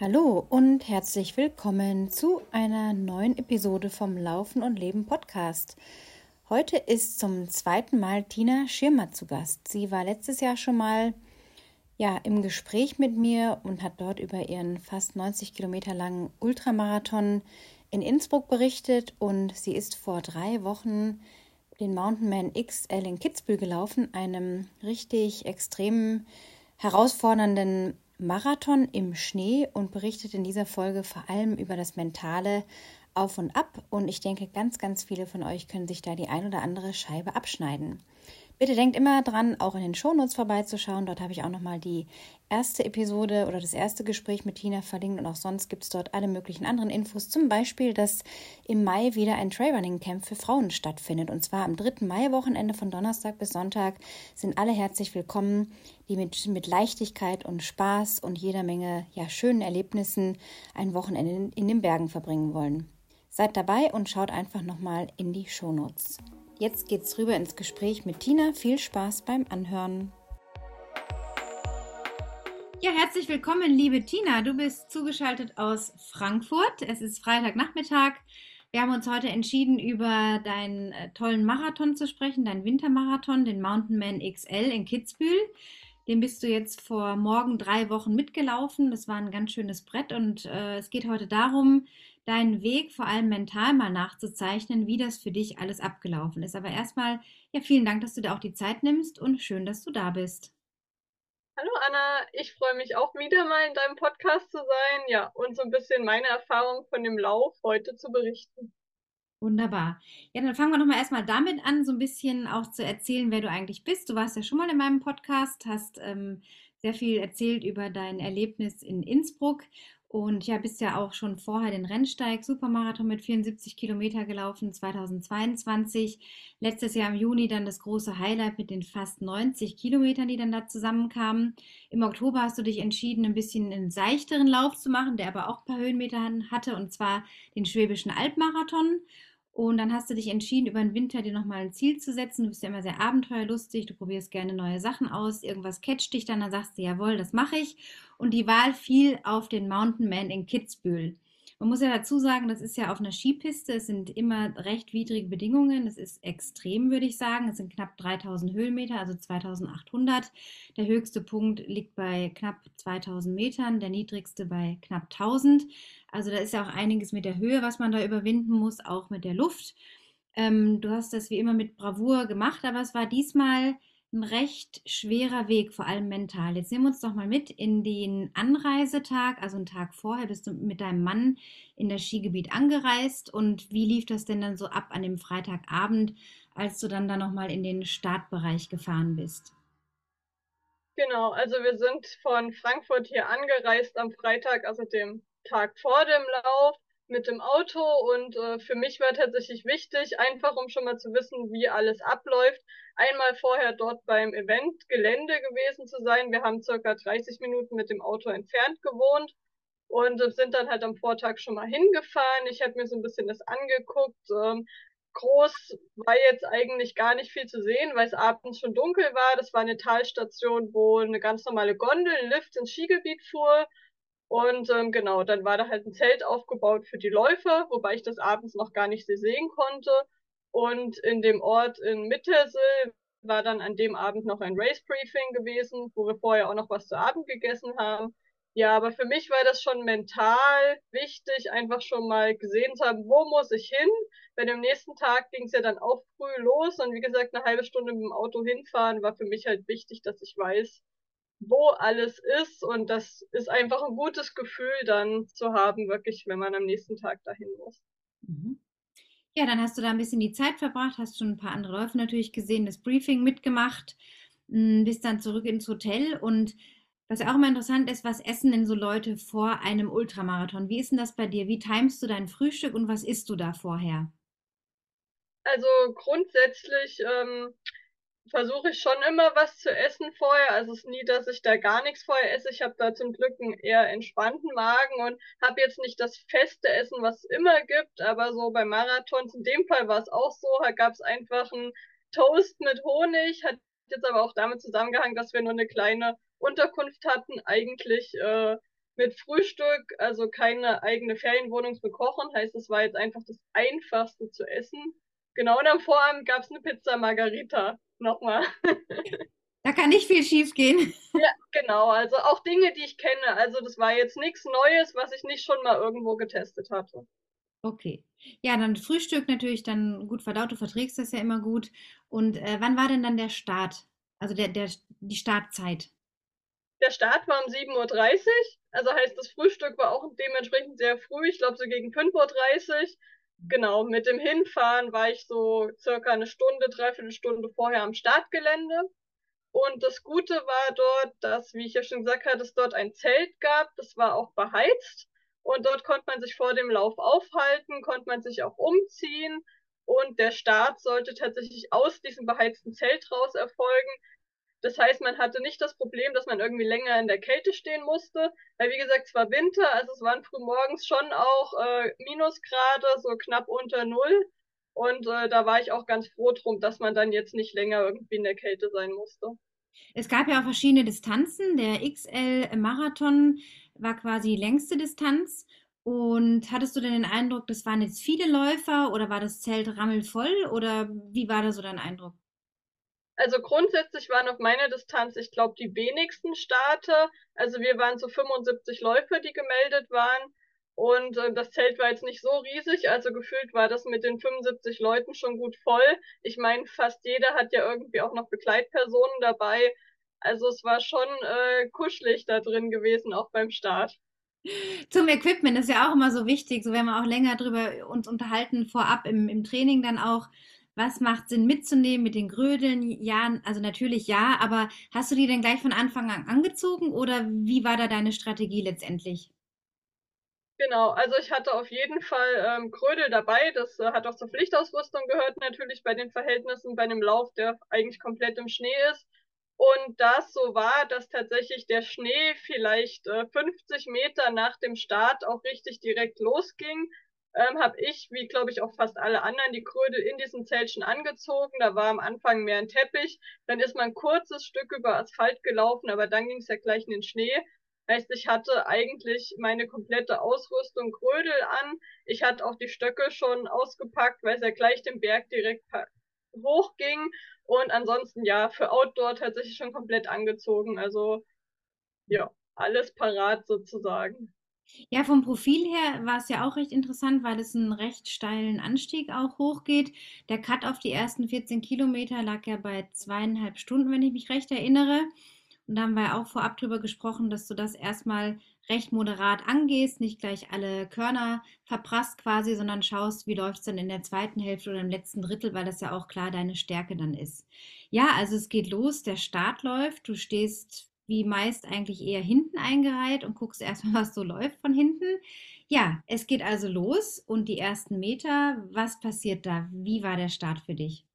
Hallo und herzlich willkommen zu einer neuen Episode vom Laufen und Leben Podcast. Heute ist zum zweiten Mal Tina Schirmer zu Gast. Sie war letztes Jahr schon mal ja, im Gespräch mit mir und hat dort über ihren fast 90 Kilometer langen Ultramarathon in Innsbruck berichtet und sie ist vor drei Wochen den Mountainman XL in Kitzbühel gelaufen, einem richtig extremen, herausfordernden Marathon im Schnee und berichtet in dieser Folge vor allem über das mentale Auf und Ab. Und ich denke, ganz, ganz viele von euch können sich da die ein oder andere Scheibe abschneiden. Bitte denkt immer dran, auch in den Shownotes vorbeizuschauen. Dort habe ich auch nochmal die erste Episode oder das erste Gespräch mit Tina verlinkt und auch sonst gibt es dort alle möglichen anderen Infos. Zum Beispiel, dass im Mai wieder ein Trailrunning-Camp für Frauen stattfindet. Und zwar am 3. Mai-Wochenende von Donnerstag bis Sonntag sind alle herzlich willkommen, die mit, mit Leichtigkeit und Spaß und jeder Menge ja, schönen Erlebnissen ein Wochenende in, in den Bergen verbringen wollen. Seid dabei und schaut einfach nochmal in die Shownotes. Jetzt geht's rüber ins Gespräch mit Tina. Viel Spaß beim Anhören. Ja, herzlich willkommen, liebe Tina. Du bist zugeschaltet aus Frankfurt. Es ist Freitagnachmittag. Wir haben uns heute entschieden, über deinen äh, tollen Marathon zu sprechen, deinen Wintermarathon, den Mountainman XL in Kitzbühel. Den bist du jetzt vor morgen drei Wochen mitgelaufen. Das war ein ganz schönes Brett und äh, es geht heute darum, deinen Weg vor allem mental mal nachzuzeichnen, wie das für dich alles abgelaufen ist. Aber erstmal, ja, vielen Dank, dass du dir auch die Zeit nimmst und schön, dass du da bist. Hallo Anna, ich freue mich auch wieder mal in deinem Podcast zu sein, ja, und so ein bisschen meine Erfahrung von dem Lauf heute zu berichten. Wunderbar. Ja, dann fangen wir doch mal erstmal damit an, so ein bisschen auch zu erzählen, wer du eigentlich bist. Du warst ja schon mal in meinem Podcast, hast ähm, sehr viel erzählt über dein Erlebnis in Innsbruck und ja, bist ja auch schon vorher den Rennsteig Supermarathon mit 74 Kilometer gelaufen, 2022. Letztes Jahr im Juni dann das große Highlight mit den fast 90 Kilometern, die dann da zusammenkamen. Im Oktober hast du dich entschieden, ein bisschen einen seichteren Lauf zu machen, der aber auch ein paar Höhenmeter hatte, und zwar den Schwäbischen Albmarathon. Und dann hast du dich entschieden, über den Winter dir nochmal ein Ziel zu setzen. Du bist ja immer sehr abenteuerlustig, du probierst gerne neue Sachen aus, irgendwas catcht dich dann, dann sagst du, jawohl, das mache ich. Und die Wahl fiel auf den Mountain Man in Kitzbühel. Man muss ja dazu sagen, das ist ja auf einer Skipiste, es sind immer recht widrige Bedingungen, es ist extrem, würde ich sagen. Es sind knapp 3000 Höhenmeter, also 2800. Der höchste Punkt liegt bei knapp 2000 Metern, der niedrigste bei knapp 1000. Also da ist ja auch einiges mit der Höhe, was man da überwinden muss, auch mit der Luft. Ähm, du hast das wie immer mit Bravour gemacht, aber es war diesmal ein recht schwerer Weg, vor allem mental. Jetzt nehmen wir uns doch mal mit in den Anreisetag, also einen Tag vorher bist du mit deinem Mann in das Skigebiet angereist und wie lief das denn dann so ab an dem Freitagabend, als du dann da nochmal in den Startbereich gefahren bist? Genau, also wir sind von Frankfurt hier angereist am Freitag, also dem Tag vor dem Lauf mit dem Auto und äh, für mich war tatsächlich wichtig, einfach um schon mal zu wissen, wie alles abläuft, einmal vorher dort beim Eventgelände gewesen zu sein. Wir haben circa 30 Minuten mit dem Auto entfernt gewohnt und äh, sind dann halt am Vortag schon mal hingefahren. Ich habe mir so ein bisschen das angeguckt. Ähm, groß war jetzt eigentlich gar nicht viel zu sehen, weil es abends schon dunkel war. Das war eine Talstation, wo eine ganz normale Gondel, ein Lift ins Skigebiet fuhr und ähm, genau, dann war da halt ein Zelt aufgebaut für die Läufer, wobei ich das abends noch gar nicht sehen konnte. Und in dem Ort in Mittersee war dann an dem Abend noch ein Race Briefing gewesen, wo wir vorher auch noch was zu Abend gegessen haben. Ja, aber für mich war das schon mental wichtig, einfach schon mal gesehen zu haben, wo muss ich hin? Denn am nächsten Tag ging es ja dann auch früh los und wie gesagt, eine halbe Stunde mit dem Auto hinfahren war für mich halt wichtig, dass ich weiß, wo alles ist. Und das ist einfach ein gutes Gefühl dann zu haben, wirklich, wenn man am nächsten Tag dahin muss. Mhm. Ja, dann hast du da ein bisschen die Zeit verbracht, hast schon ein paar andere Läufe natürlich gesehen, das Briefing mitgemacht, hm, bist dann zurück ins Hotel und was ja auch immer interessant ist, was essen denn so Leute vor einem Ultramarathon? Wie ist denn das bei dir? Wie timest du dein Frühstück und was isst du da vorher? Also grundsätzlich ähm, versuche ich schon immer was zu essen vorher. Also es ist nie, dass ich da gar nichts vorher esse. Ich habe da zum Glück einen eher entspannten Magen und habe jetzt nicht das feste Essen, was es immer gibt. Aber so bei Marathons, in dem Fall war es auch so, da gab es einfach einen Toast mit Honig, hat jetzt aber auch damit zusammengehangen, dass wir nur eine kleine Unterkunft hatten, eigentlich äh, mit Frühstück, also keine eigene Ferienwohnung für Kochen. Heißt, es war jetzt einfach das Einfachste zu essen. Genau, und am Vorabend gab es eine Pizza Margarita. Nochmal. Da kann nicht viel schief gehen. Ja, genau. Also auch Dinge, die ich kenne. Also das war jetzt nichts Neues, was ich nicht schon mal irgendwo getestet hatte. Okay. Ja, dann Frühstück natürlich dann gut verdaut. Du verträgst das ja immer gut. Und äh, wann war denn dann der Start? Also der, der, die Startzeit? Der Start war um 7.30 Uhr. Also heißt, das Frühstück war auch dementsprechend sehr früh. Ich glaube so gegen 5.30 Uhr. Genau, mit dem Hinfahren war ich so circa eine Stunde, dreiviertel Stunde vorher am Startgelände. Und das Gute war dort, dass, wie ich ja schon gesagt hatte, es dort ein Zelt gab. Das war auch beheizt. Und dort konnte man sich vor dem Lauf aufhalten, konnte man sich auch umziehen. Und der Start sollte tatsächlich aus diesem beheizten Zelt raus erfolgen. Das heißt, man hatte nicht das Problem, dass man irgendwie länger in der Kälte stehen musste. Weil, wie gesagt, es war Winter, also es waren früh morgens schon auch äh, Minusgrade, so knapp unter Null. Und äh, da war ich auch ganz froh drum, dass man dann jetzt nicht länger irgendwie in der Kälte sein musste. Es gab ja auch verschiedene Distanzen. Der XL-Marathon war quasi die längste Distanz. Und hattest du denn den Eindruck, das waren jetzt viele Läufer oder war das Zelt rammelvoll oder wie war da so dein Eindruck? Also grundsätzlich waren auf meiner Distanz, ich glaube, die wenigsten Starter. Also wir waren so 75 Läufer, die gemeldet waren. Und äh, das Zelt war jetzt nicht so riesig, also gefühlt war das mit den 75 Leuten schon gut voll. Ich meine, fast jeder hat ja irgendwie auch noch Begleitpersonen dabei. Also es war schon äh, kuschelig da drin gewesen, auch beim Start. Zum Equipment ist ja auch immer so wichtig, so wenn wir auch länger drüber uns unterhalten, vorab im, im Training dann auch, was macht Sinn mitzunehmen mit den Grödeln? Ja, also natürlich ja, aber hast du die denn gleich von Anfang an angezogen oder wie war da deine Strategie letztendlich? Genau, also ich hatte auf jeden Fall ähm, Krödel dabei. Das äh, hat auch zur Pflichtausrüstung gehört, natürlich bei den Verhältnissen bei einem Lauf, der eigentlich komplett im Schnee ist. Und das so war, dass tatsächlich der Schnee vielleicht äh, 50 Meter nach dem Start auch richtig direkt losging. Ähm, habe ich, wie glaube ich auch fast alle anderen, die Krödel in diesem Zeltchen angezogen. Da war am Anfang mehr ein Teppich. Dann ist man ein kurzes Stück über Asphalt gelaufen, aber dann ging es ja gleich in den Schnee. Heißt, ich hatte eigentlich meine komplette Ausrüstung Krödel an. Ich hatte auch die Stöcke schon ausgepackt, weil es ja gleich den Berg direkt hochging. Und ansonsten ja, für Outdoor tatsächlich schon komplett angezogen. Also ja, alles parat sozusagen. Ja, vom Profil her war es ja auch recht interessant, weil es einen recht steilen Anstieg auch hochgeht. Der Cut auf die ersten 14 Kilometer lag ja bei zweieinhalb Stunden, wenn ich mich recht erinnere. Und da haben wir auch vorab drüber gesprochen, dass du das erstmal recht moderat angehst, nicht gleich alle Körner verprasst quasi, sondern schaust, wie läuft es dann in der zweiten Hälfte oder im letzten Drittel, weil das ja auch klar deine Stärke dann ist. Ja, also es geht los, der Start läuft, du stehst wie meist eigentlich eher hinten eingereiht und guckst erstmal, was so läuft von hinten. Ja, es geht also los und die ersten Meter, was passiert da? Wie war der Start für dich?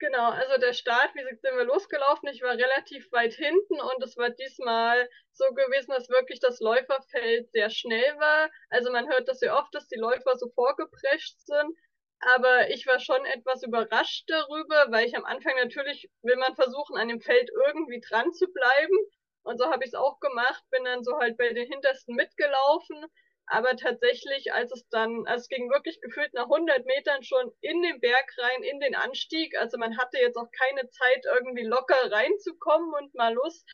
Genau, also der Start, wie sind wir losgelaufen. Ich war relativ weit hinten und es war diesmal so gewesen, dass wirklich das Läuferfeld sehr schnell war. Also man hört das sehr oft, dass die Läufer so vorgeprescht sind. Aber ich war schon etwas überrascht darüber, weil ich am Anfang natürlich will man versuchen, an dem Feld irgendwie dran zu bleiben. Und so habe ich es auch gemacht, bin dann so halt bei den Hintersten mitgelaufen aber tatsächlich, als es dann, also es ging wirklich gefühlt nach 100 Metern schon in den Berg rein, in den Anstieg. Also man hatte jetzt auch keine Zeit, irgendwie locker reinzukommen und mal Lust,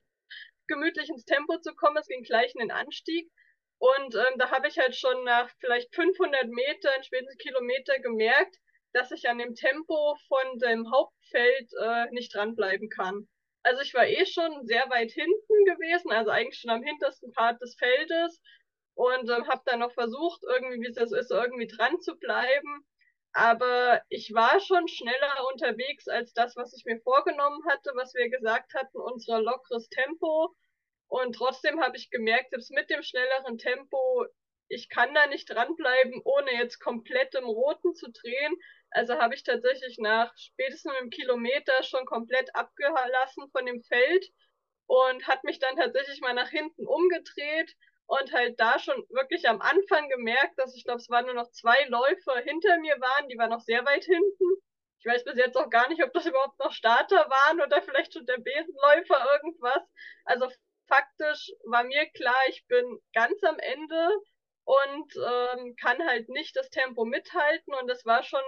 gemütlich ins Tempo zu kommen. Es ging gleich in den Anstieg. Und ähm, da habe ich halt schon nach vielleicht 500 Metern, spätestens Kilometer gemerkt, dass ich an dem Tempo von dem Hauptfeld äh, nicht dranbleiben kann. Also ich war eh schon sehr weit hinten gewesen, also eigentlich schon am hintersten Part des Feldes und ähm, habe dann noch versucht, irgendwie, wie es das ist, irgendwie dran zu bleiben. Aber ich war schon schneller unterwegs als das, was ich mir vorgenommen hatte, was wir gesagt hatten, unser lockeres Tempo. Und trotzdem habe ich gemerkt, selbst mit dem schnelleren Tempo, ich kann da nicht dranbleiben, ohne jetzt komplett im Roten zu drehen. Also habe ich tatsächlich nach spätestens einem Kilometer schon komplett abgelassen von dem Feld und hat mich dann tatsächlich mal nach hinten umgedreht und halt da schon wirklich am Anfang gemerkt, dass ich glaube, es waren nur noch zwei Läufer hinter mir waren, die waren noch sehr weit hinten Ich weiß bis jetzt auch gar nicht, ob das überhaupt noch Starter waren oder vielleicht schon der Besenläufer irgendwas. Also faktisch war mir klar, ich bin ganz am Ende und ähm, kann halt nicht das Tempo mithalten. Und das war schon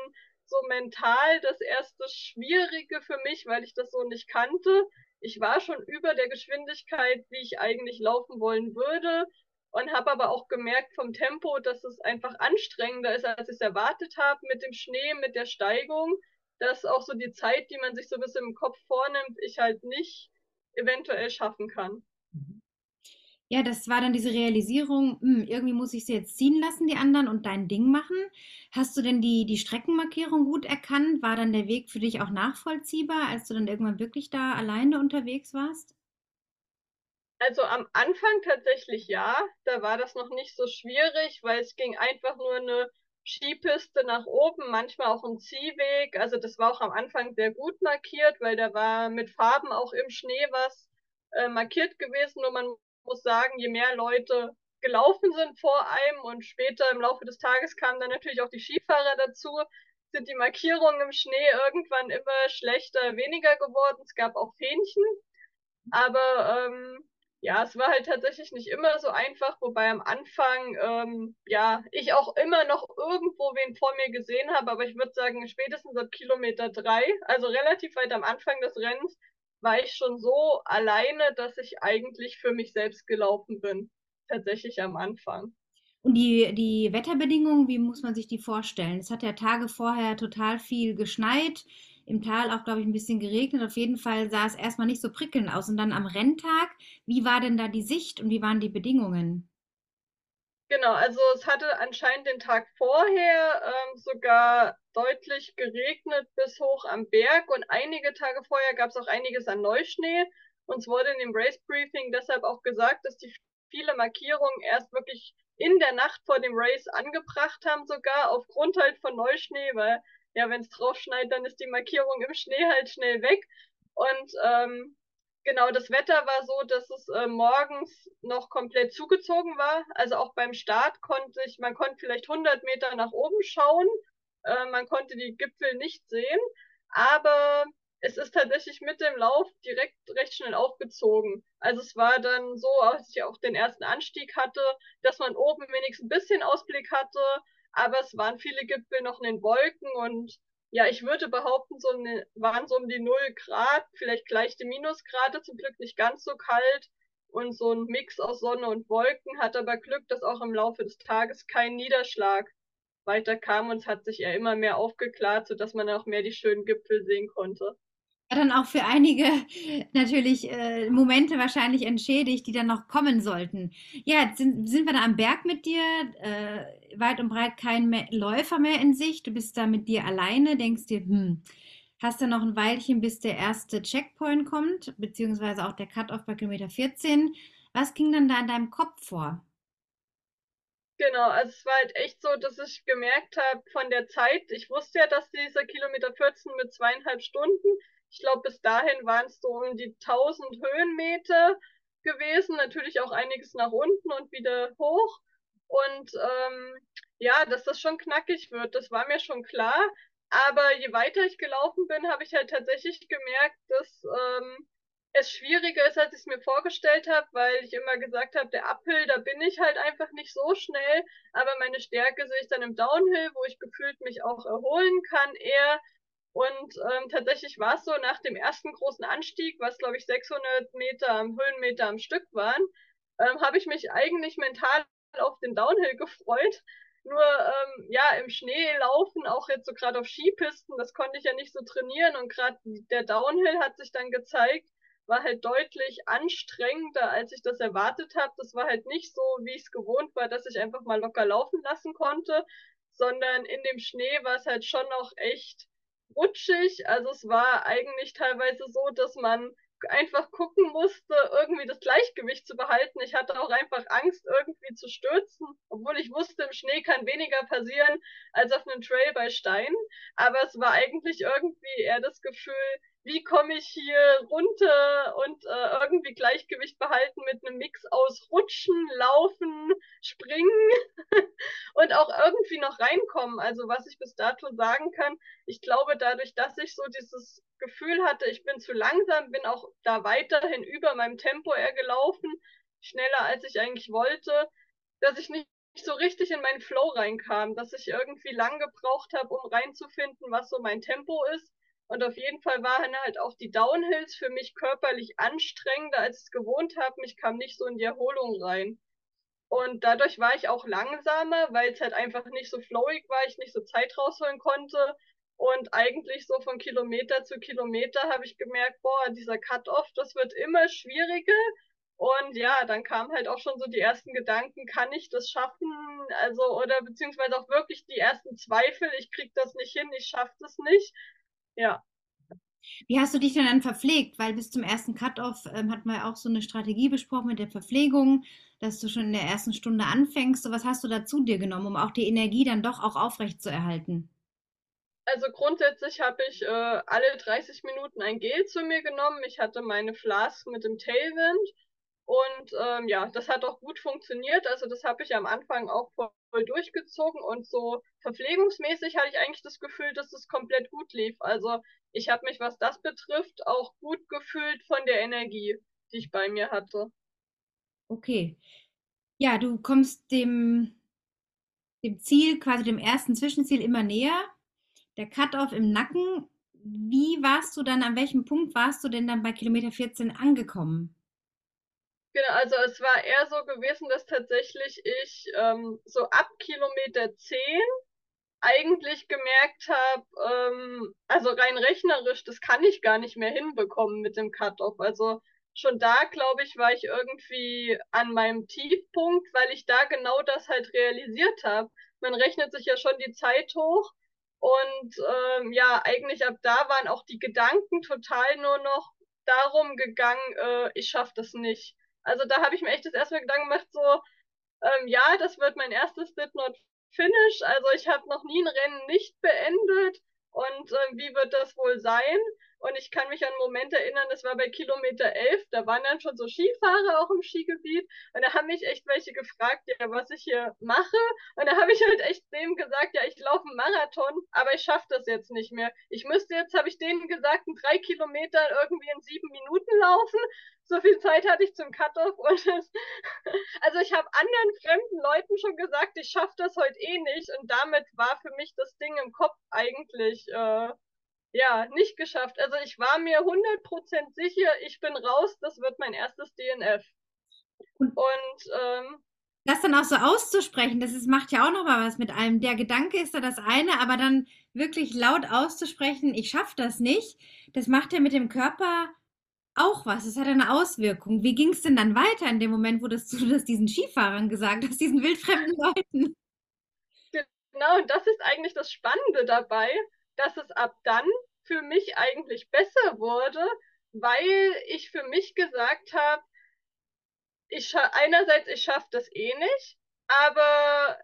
so mental das erste Schwierige für mich, weil ich das so nicht kannte. Ich war schon über der Geschwindigkeit, wie ich eigentlich laufen wollen würde und habe aber auch gemerkt vom Tempo, dass es einfach anstrengender ist, als ich es erwartet habe mit dem Schnee, mit der Steigung, dass auch so die Zeit, die man sich so ein bisschen im Kopf vornimmt, ich halt nicht eventuell schaffen kann. Ja, das war dann diese Realisierung, hm, irgendwie muss ich sie jetzt ziehen lassen, die anderen, und dein Ding machen. Hast du denn die, die Streckenmarkierung gut erkannt? War dann der Weg für dich auch nachvollziehbar, als du dann irgendwann wirklich da alleine unterwegs warst? Also am Anfang tatsächlich ja, da war das noch nicht so schwierig, weil es ging einfach nur eine Skipiste nach oben, manchmal auch ein Ziehweg. Also das war auch am Anfang sehr gut markiert, weil da war mit Farben auch im Schnee was äh, markiert gewesen. Nur man muss sagen, je mehr Leute gelaufen sind vor einem und später im Laufe des Tages kamen dann natürlich auch die Skifahrer dazu, sind die Markierungen im Schnee irgendwann immer schlechter, weniger geworden. Es gab auch Fähnchen. Aber ähm, ja, es war halt tatsächlich nicht immer so einfach, wobei am Anfang, ähm, ja, ich auch immer noch irgendwo wen vor mir gesehen habe, aber ich würde sagen, spätestens ab Kilometer drei, also relativ weit am Anfang des Rennens, war ich schon so alleine, dass ich eigentlich für mich selbst gelaufen bin. Tatsächlich am Anfang. Und die, die Wetterbedingungen, wie muss man sich die vorstellen? Es hat ja Tage vorher total viel geschneit, im Tal auch, glaube ich, ein bisschen geregnet. Auf jeden Fall sah es erstmal nicht so prickelnd aus. Und dann am Renntag, wie war denn da die Sicht und wie waren die Bedingungen? Genau, also es hatte anscheinend den Tag vorher ähm, sogar deutlich geregnet bis hoch am Berg und einige Tage vorher gab es auch einiges an Neuschnee. Uns wurde in dem Race Briefing deshalb auch gesagt, dass die viele Markierungen erst wirklich in der Nacht vor dem Race angebracht haben, sogar aufgrund halt von Neuschnee, weil ja, wenn es drauf dann ist die Markierung im Schnee halt schnell weg. Und ähm, Genau, das Wetter war so, dass es äh, morgens noch komplett zugezogen war. Also auch beim Start konnte ich, man konnte vielleicht 100 Meter nach oben schauen. Äh, man konnte die Gipfel nicht sehen. Aber es ist tatsächlich mit dem Lauf direkt recht schnell aufgezogen. Also es war dann so, als ich auch den ersten Anstieg hatte, dass man oben wenigstens ein bisschen Ausblick hatte. Aber es waren viele Gipfel noch in den Wolken und ja, ich würde behaupten, so eine, waren so um die 0 Grad, vielleicht leichte Minusgrade, zum Glück nicht ganz so kalt. Und so ein Mix aus Sonne und Wolken hat aber Glück, dass auch im Laufe des Tages kein Niederschlag weiter kam und es hat sich ja immer mehr aufgeklärt, sodass man auch mehr die schönen Gipfel sehen konnte dann auch für einige natürlich äh, Momente wahrscheinlich entschädigt, die dann noch kommen sollten. Ja, jetzt sind, sind wir da am Berg mit dir, äh, weit und breit kein mehr, Läufer mehr in Sicht. Du bist da mit dir alleine, denkst dir, hm, hast du noch ein Weilchen, bis der erste Checkpoint kommt, beziehungsweise auch der Cut-Off bei Kilometer 14. Was ging dann da in deinem Kopf vor? Genau, also es war halt echt so, dass ich gemerkt habe von der Zeit, ich wusste ja, dass dieser Kilometer 14 mit zweieinhalb Stunden ich glaube, bis dahin waren es so um die 1000 Höhenmeter gewesen, natürlich auch einiges nach unten und wieder hoch. Und ähm, ja, dass das schon knackig wird, das war mir schon klar. Aber je weiter ich gelaufen bin, habe ich halt tatsächlich gemerkt, dass ähm, es schwieriger ist, als ich es mir vorgestellt habe, weil ich immer gesagt habe, der Uphill, da bin ich halt einfach nicht so schnell. Aber meine Stärke sehe ich dann im Downhill, wo ich gefühlt mich auch erholen kann eher. Und ähm, tatsächlich war es so, nach dem ersten großen Anstieg, was glaube ich 600 Meter, Höhenmeter am Stück waren, ähm, habe ich mich eigentlich mental auf den Downhill gefreut. Nur ähm, ja, im Schnee laufen, auch jetzt so gerade auf Skipisten, das konnte ich ja nicht so trainieren. Und gerade der Downhill hat sich dann gezeigt, war halt deutlich anstrengender, als ich das erwartet habe. Das war halt nicht so, wie ich es gewohnt war, dass ich einfach mal locker laufen lassen konnte, sondern in dem Schnee war es halt schon noch echt rutschig. Also es war eigentlich teilweise so, dass man einfach gucken musste, irgendwie das Gleichgewicht zu behalten. Ich hatte auch einfach Angst, irgendwie zu stürzen, obwohl ich wusste, im Schnee kann weniger passieren als auf einem Trail bei Steinen. Aber es war eigentlich irgendwie eher das Gefühl, wie komme ich hier runter und äh, irgendwie Gleichgewicht behalten mit einem Mix aus Rutschen, Laufen, Springen und auch irgendwie noch reinkommen. Also was ich bis dato sagen kann, ich glaube dadurch, dass ich so dieses Gefühl hatte, ich bin zu langsam, bin auch da weiterhin über meinem Tempo eher gelaufen, schneller als ich eigentlich wollte, dass ich nicht so richtig in meinen Flow reinkam, dass ich irgendwie lang gebraucht habe, um reinzufinden, was so mein Tempo ist und auf jeden Fall waren halt auch die Downhills für mich körperlich anstrengender, als ich es gewohnt habe. Mich kam nicht so in die Erholung rein. Und dadurch war ich auch langsamer, weil es halt einfach nicht so flowig war, ich nicht so Zeit rausholen konnte. Und eigentlich so von Kilometer zu Kilometer habe ich gemerkt, boah, dieser Cut-Off, das wird immer schwieriger. Und ja, dann kamen halt auch schon so die ersten Gedanken, kann ich das schaffen? Also, oder beziehungsweise auch wirklich die ersten Zweifel, ich krieg das nicht hin, ich schaff das nicht. Ja. Wie hast du dich denn dann verpflegt? Weil bis zum ersten Cut-Off ähm, hat man ja auch so eine Strategie besprochen mit der Verpflegung, dass du schon in der ersten Stunde anfängst. So, was hast du da zu dir genommen, um auch die Energie dann doch auch aufrecht zu erhalten? Also grundsätzlich habe ich äh, alle 30 Minuten ein Gel zu mir genommen. Ich hatte meine Flask mit dem Tailwind und ähm, ja, das hat auch gut funktioniert. Also das habe ich am Anfang auch voll, durchgezogen und so verpflegungsmäßig hatte ich eigentlich das Gefühl, dass es komplett gut lief. Also ich habe mich, was das betrifft, auch gut gefühlt von der Energie, die ich bei mir hatte. Okay. Ja, du kommst dem, dem Ziel, quasi dem ersten Zwischenziel immer näher. Der Cut-off im Nacken. Wie warst du dann, an welchem Punkt warst du denn dann bei Kilometer 14 angekommen? Genau, also es war eher so gewesen, dass tatsächlich ich ähm, so ab Kilometer 10 eigentlich gemerkt habe, ähm, also rein rechnerisch, das kann ich gar nicht mehr hinbekommen mit dem Cut-Off. Also schon da, glaube ich, war ich irgendwie an meinem Tiefpunkt, weil ich da genau das halt realisiert habe. Man rechnet sich ja schon die Zeit hoch und ähm, ja, eigentlich ab da waren auch die Gedanken total nur noch darum gegangen, äh, ich schaffe das nicht. Also da habe ich mir echt das erste Mal Gedanken gemacht, so, ähm, ja, das wird mein erstes Did Not Finish. Also ich habe noch nie ein Rennen nicht beendet. Und äh, wie wird das wohl sein? Und ich kann mich an einen Moment erinnern, das war bei Kilometer 11, da waren dann schon so Skifahrer auch im Skigebiet und da haben mich echt welche gefragt, ja, was ich hier mache. Und da habe ich halt echt dem gesagt, ja, ich laufe einen Marathon, aber ich schaffe das jetzt nicht mehr. Ich müsste jetzt, habe ich denen gesagt, einen drei Kilometer irgendwie in sieben Minuten laufen. So viel Zeit hatte ich zum Cut-Off also ich habe anderen fremden Leuten schon gesagt, ich schaffe das heute eh nicht und damit war für mich das Ding im Kopf eigentlich äh, ja, nicht geschafft. Also ich war mir 100% sicher, ich bin raus, das wird mein erstes DNF. Und ähm, das dann auch so auszusprechen, das ist, macht ja auch noch mal was mit einem. Der Gedanke ist da das eine, aber dann wirklich laut auszusprechen, ich schaffe das nicht, das macht ja mit dem Körper auch was. Das hat eine Auswirkung. Wie ging es denn dann weiter in dem Moment, wo das, du das diesen Skifahrern gesagt hast, diesen wildfremden Leuten? Genau, und das ist eigentlich das Spannende dabei, dass es ab dann für mich eigentlich besser wurde, weil ich für mich gesagt habe, ich einerseits ich schaffe das eh nicht, aber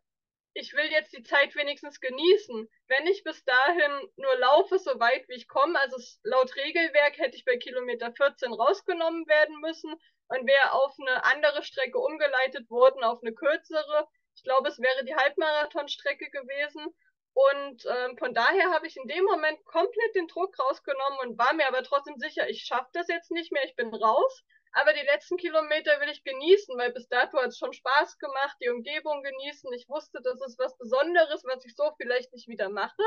ich will jetzt die Zeit wenigstens genießen. Wenn ich bis dahin nur laufe, so weit wie ich komme, also laut Regelwerk hätte ich bei Kilometer 14 rausgenommen werden müssen und wäre auf eine andere Strecke umgeleitet worden, auf eine kürzere. Ich glaube, es wäre die Halbmarathonstrecke gewesen. Und ähm, von daher habe ich in dem Moment komplett den Druck rausgenommen und war mir aber trotzdem sicher, ich schaffe das jetzt nicht mehr, ich bin raus. Aber die letzten Kilometer will ich genießen, weil bis dato hat es schon Spaß gemacht, die Umgebung genießen. Ich wusste, das ist was Besonderes, was ich so vielleicht nicht wieder mache.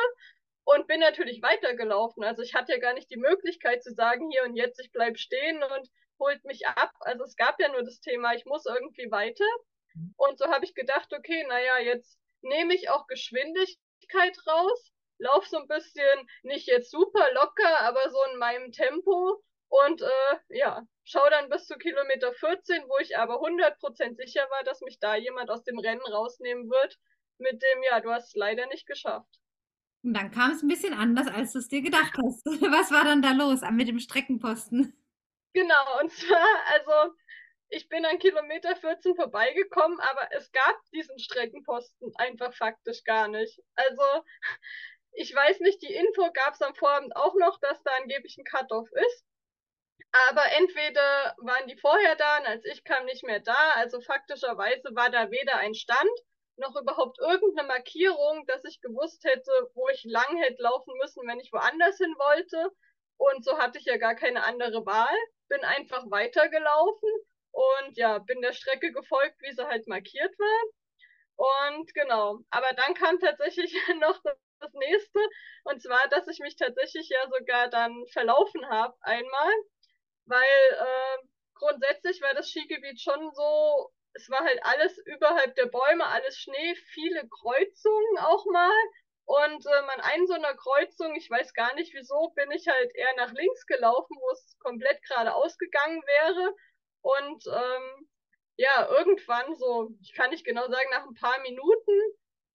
Und bin natürlich weitergelaufen. Also ich hatte ja gar nicht die Möglichkeit zu sagen, hier und jetzt, ich bleib stehen und holt mich ab. Also es gab ja nur das Thema, ich muss irgendwie weiter. Und so habe ich gedacht, okay, naja, jetzt nehme ich auch Geschwindigkeit Geschwindigkeit raus, lauf so ein bisschen, nicht jetzt super locker, aber so in meinem Tempo und äh, ja, schau dann bis zu Kilometer 14, wo ich aber 100% sicher war, dass mich da jemand aus dem Rennen rausnehmen wird, mit dem, ja, du hast es leider nicht geschafft. Und dann kam es ein bisschen anders, als du es dir gedacht hast. Was war dann da los mit dem Streckenposten? Genau, und zwar, also ich bin an Kilometer 14 vorbeigekommen, aber es gab diesen Streckenposten einfach faktisch gar nicht. Also ich weiß nicht, die Info gab es am Vorabend auch noch, dass da angeblich ein Cut-Off ist. Aber entweder waren die vorher da und als ich kam nicht mehr da. Also faktischerweise war da weder ein Stand noch überhaupt irgendeine Markierung, dass ich gewusst hätte, wo ich lang hätte laufen müssen, wenn ich woanders hin wollte. Und so hatte ich ja gar keine andere Wahl. Bin einfach weitergelaufen und ja, bin der Strecke gefolgt, wie sie halt markiert war. Und genau, aber dann kam tatsächlich noch das nächste, und zwar, dass ich mich tatsächlich ja sogar dann verlaufen habe einmal, weil äh, grundsätzlich war das Skigebiet schon so, es war halt alles überhalb der Bäume, alles Schnee, viele Kreuzungen auch mal. Und ähm, an einer so einer Kreuzung, ich weiß gar nicht wieso, bin ich halt eher nach links gelaufen, wo es komplett geradeaus gegangen wäre. Und ähm, ja, irgendwann so, ich kann nicht genau sagen, nach ein paar Minuten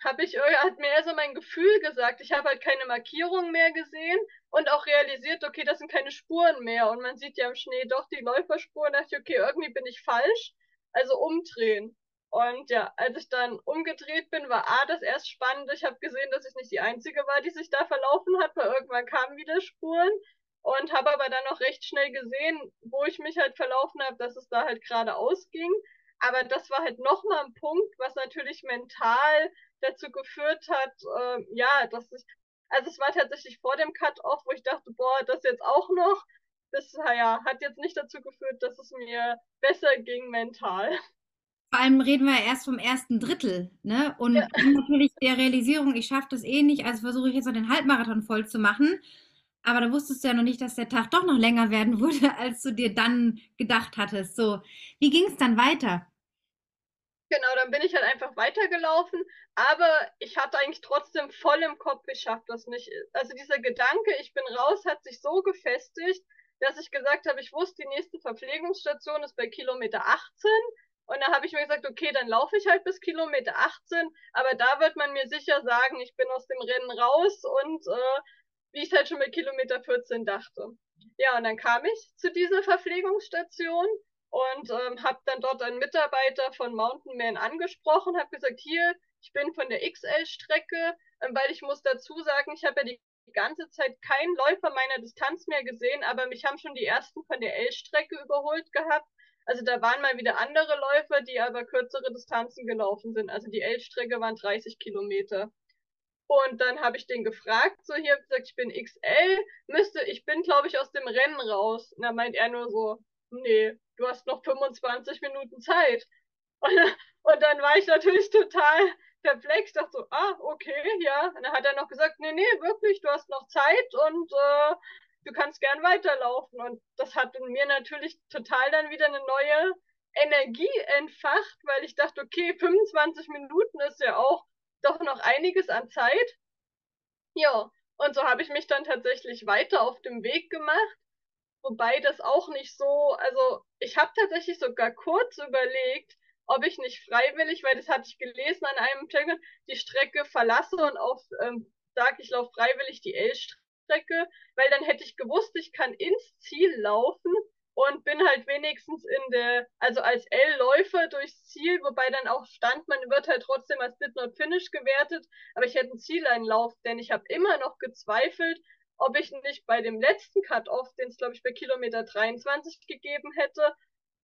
habe ich hat mir eher so mein Gefühl gesagt. Ich habe halt keine Markierung mehr gesehen und auch realisiert, okay, das sind keine Spuren mehr. Und man sieht ja im Schnee doch die Läuferspuren. Da dachte ich, okay, irgendwie bin ich falsch. Also umdrehen. Und ja, als ich dann umgedreht bin, war A, das erst spannend. Ich habe gesehen, dass ich nicht die Einzige war, die sich da verlaufen hat, weil irgendwann kamen wieder Spuren. Und habe aber dann auch recht schnell gesehen, wo ich mich halt verlaufen habe, dass es da halt geradeaus ging. Aber das war halt nochmal ein Punkt, was natürlich mental dazu geführt hat, äh, ja, dass ich, also es war tatsächlich vor dem Cut-Off, wo ich dachte, boah, das jetzt auch noch. Das ja, hat jetzt nicht dazu geführt, dass es mir besser ging mental. Vor allem reden wir ja erst vom ersten Drittel, ne? Und ja. natürlich der Realisierung, ich schaffe das eh nicht, also versuche ich jetzt noch den Halbmarathon voll zu machen. Aber da wusstest du ja noch nicht, dass der Tag doch noch länger werden würde, als du dir dann gedacht hattest. So, wie ging es dann weiter? Genau, dann bin ich halt einfach weitergelaufen, aber ich hatte eigentlich trotzdem voll im Kopf, ich schaffe das nicht. Also dieser Gedanke, ich bin raus, hat sich so gefestigt, dass ich gesagt habe, ich wusste, die nächste Verpflegungsstation ist bei Kilometer 18. Und da habe ich mir gesagt, okay, dann laufe ich halt bis Kilometer 18, aber da wird man mir sicher sagen, ich bin aus dem Rennen raus und äh, wie ich halt schon bei Kilometer 14 dachte. Ja, und dann kam ich zu dieser Verpflegungsstation und ähm, habe dann dort einen Mitarbeiter von Mountain Man angesprochen, habe gesagt, hier, ich bin von der XL-Strecke, ähm, weil ich muss dazu sagen, ich habe ja die ganze Zeit keinen Läufer meiner Distanz mehr gesehen, aber mich haben schon die ersten von der L-Strecke überholt gehabt. Also da waren mal wieder andere Läufer, die aber kürzere Distanzen gelaufen sind. Also die L-Strecke waren 30 Kilometer. Und dann habe ich den gefragt, so hier gesagt, ich bin XL, müsste, ich bin glaube ich aus dem Rennen raus. Und da meint er nur so, nee, du hast noch 25 Minuten Zeit. Und, und dann war ich natürlich total perplex, dachte so, ah, okay, ja. Und dann hat er noch gesagt, nee, nee, wirklich, du hast noch Zeit und äh, du kannst gern weiterlaufen. Und das hat in mir natürlich total dann wieder eine neue Energie entfacht, weil ich dachte, okay, 25 Minuten ist ja auch doch noch einiges an Zeit. Ja, und so habe ich mich dann tatsächlich weiter auf dem Weg gemacht Wobei das auch nicht so, also ich habe tatsächlich sogar kurz überlegt, ob ich nicht freiwillig, weil das hatte ich gelesen an einem Check, die Strecke verlasse und auf ähm, sage, ich laufe freiwillig die L-Strecke, weil dann hätte ich gewusst, ich kann ins Ziel laufen und bin halt wenigstens in der, also als L-Läufer durchs Ziel, wobei dann auch stand, man wird halt trotzdem als Did Not Finish gewertet, aber ich hätte einen Zieleinlauf, denn ich habe immer noch gezweifelt, ob ich nicht bei dem letzten Cut-Off, den es glaube ich bei Kilometer 23 gegeben hätte,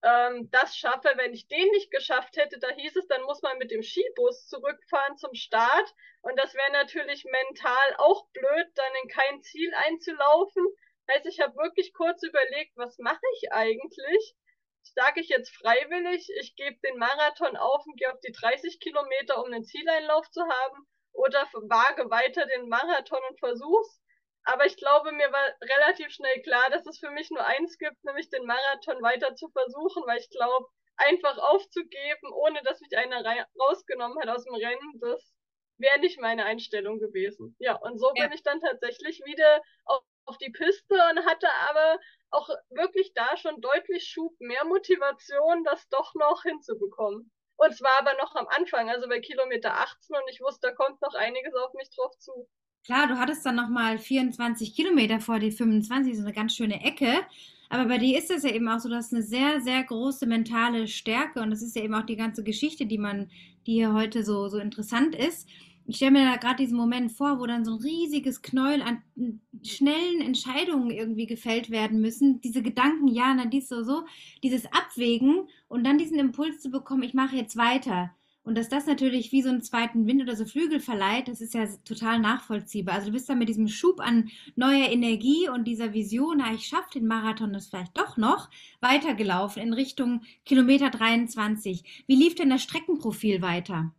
ähm, das schaffe. Wenn ich den nicht geschafft hätte, da hieß es, dann muss man mit dem Skibus zurückfahren zum Start. Und das wäre natürlich mental auch blöd, dann in kein Ziel einzulaufen. Heißt, ich habe wirklich kurz überlegt, was mache ich eigentlich? Sage ich jetzt freiwillig, ich gebe den Marathon auf und gehe auf die 30 Kilometer, um einen Zieleinlauf zu haben, oder wage weiter den Marathon und versuch's. Aber ich glaube, mir war relativ schnell klar, dass es für mich nur eins gibt, nämlich den Marathon weiter zu versuchen, weil ich glaube, einfach aufzugeben, ohne dass mich einer rausgenommen hat aus dem Rennen, das wäre nicht meine Einstellung gewesen. Ja, und so ja. bin ich dann tatsächlich wieder auf, auf die Piste und hatte aber auch wirklich da schon deutlich Schub, mehr Motivation, das doch noch hinzubekommen. Und zwar aber noch am Anfang, also bei Kilometer 18 und ich wusste, da kommt noch einiges auf mich drauf zu. Klar, du hattest dann nochmal 24 Kilometer vor die 25, so eine ganz schöne Ecke. Aber bei dir ist es ja eben auch so, dass eine sehr, sehr große mentale Stärke und das ist ja eben auch die ganze Geschichte, die man, die hier heute so, so interessant ist. ich stelle mir da gerade diesen Moment vor, wo dann so ein riesiges Knäuel an schnellen Entscheidungen irgendwie gefällt werden müssen. Diese Gedanken, ja, na dies so, so, dieses Abwägen und dann diesen Impuls zu bekommen, ich mache jetzt weiter. Und dass das natürlich wie so einen zweiten Wind oder so Flügel verleiht, das ist ja total nachvollziehbar. Also du bist da mit diesem Schub an neuer Energie und dieser Vision, ich schaffe den Marathon das vielleicht doch noch, weitergelaufen in Richtung Kilometer 23. Wie lief denn das Streckenprofil weiter?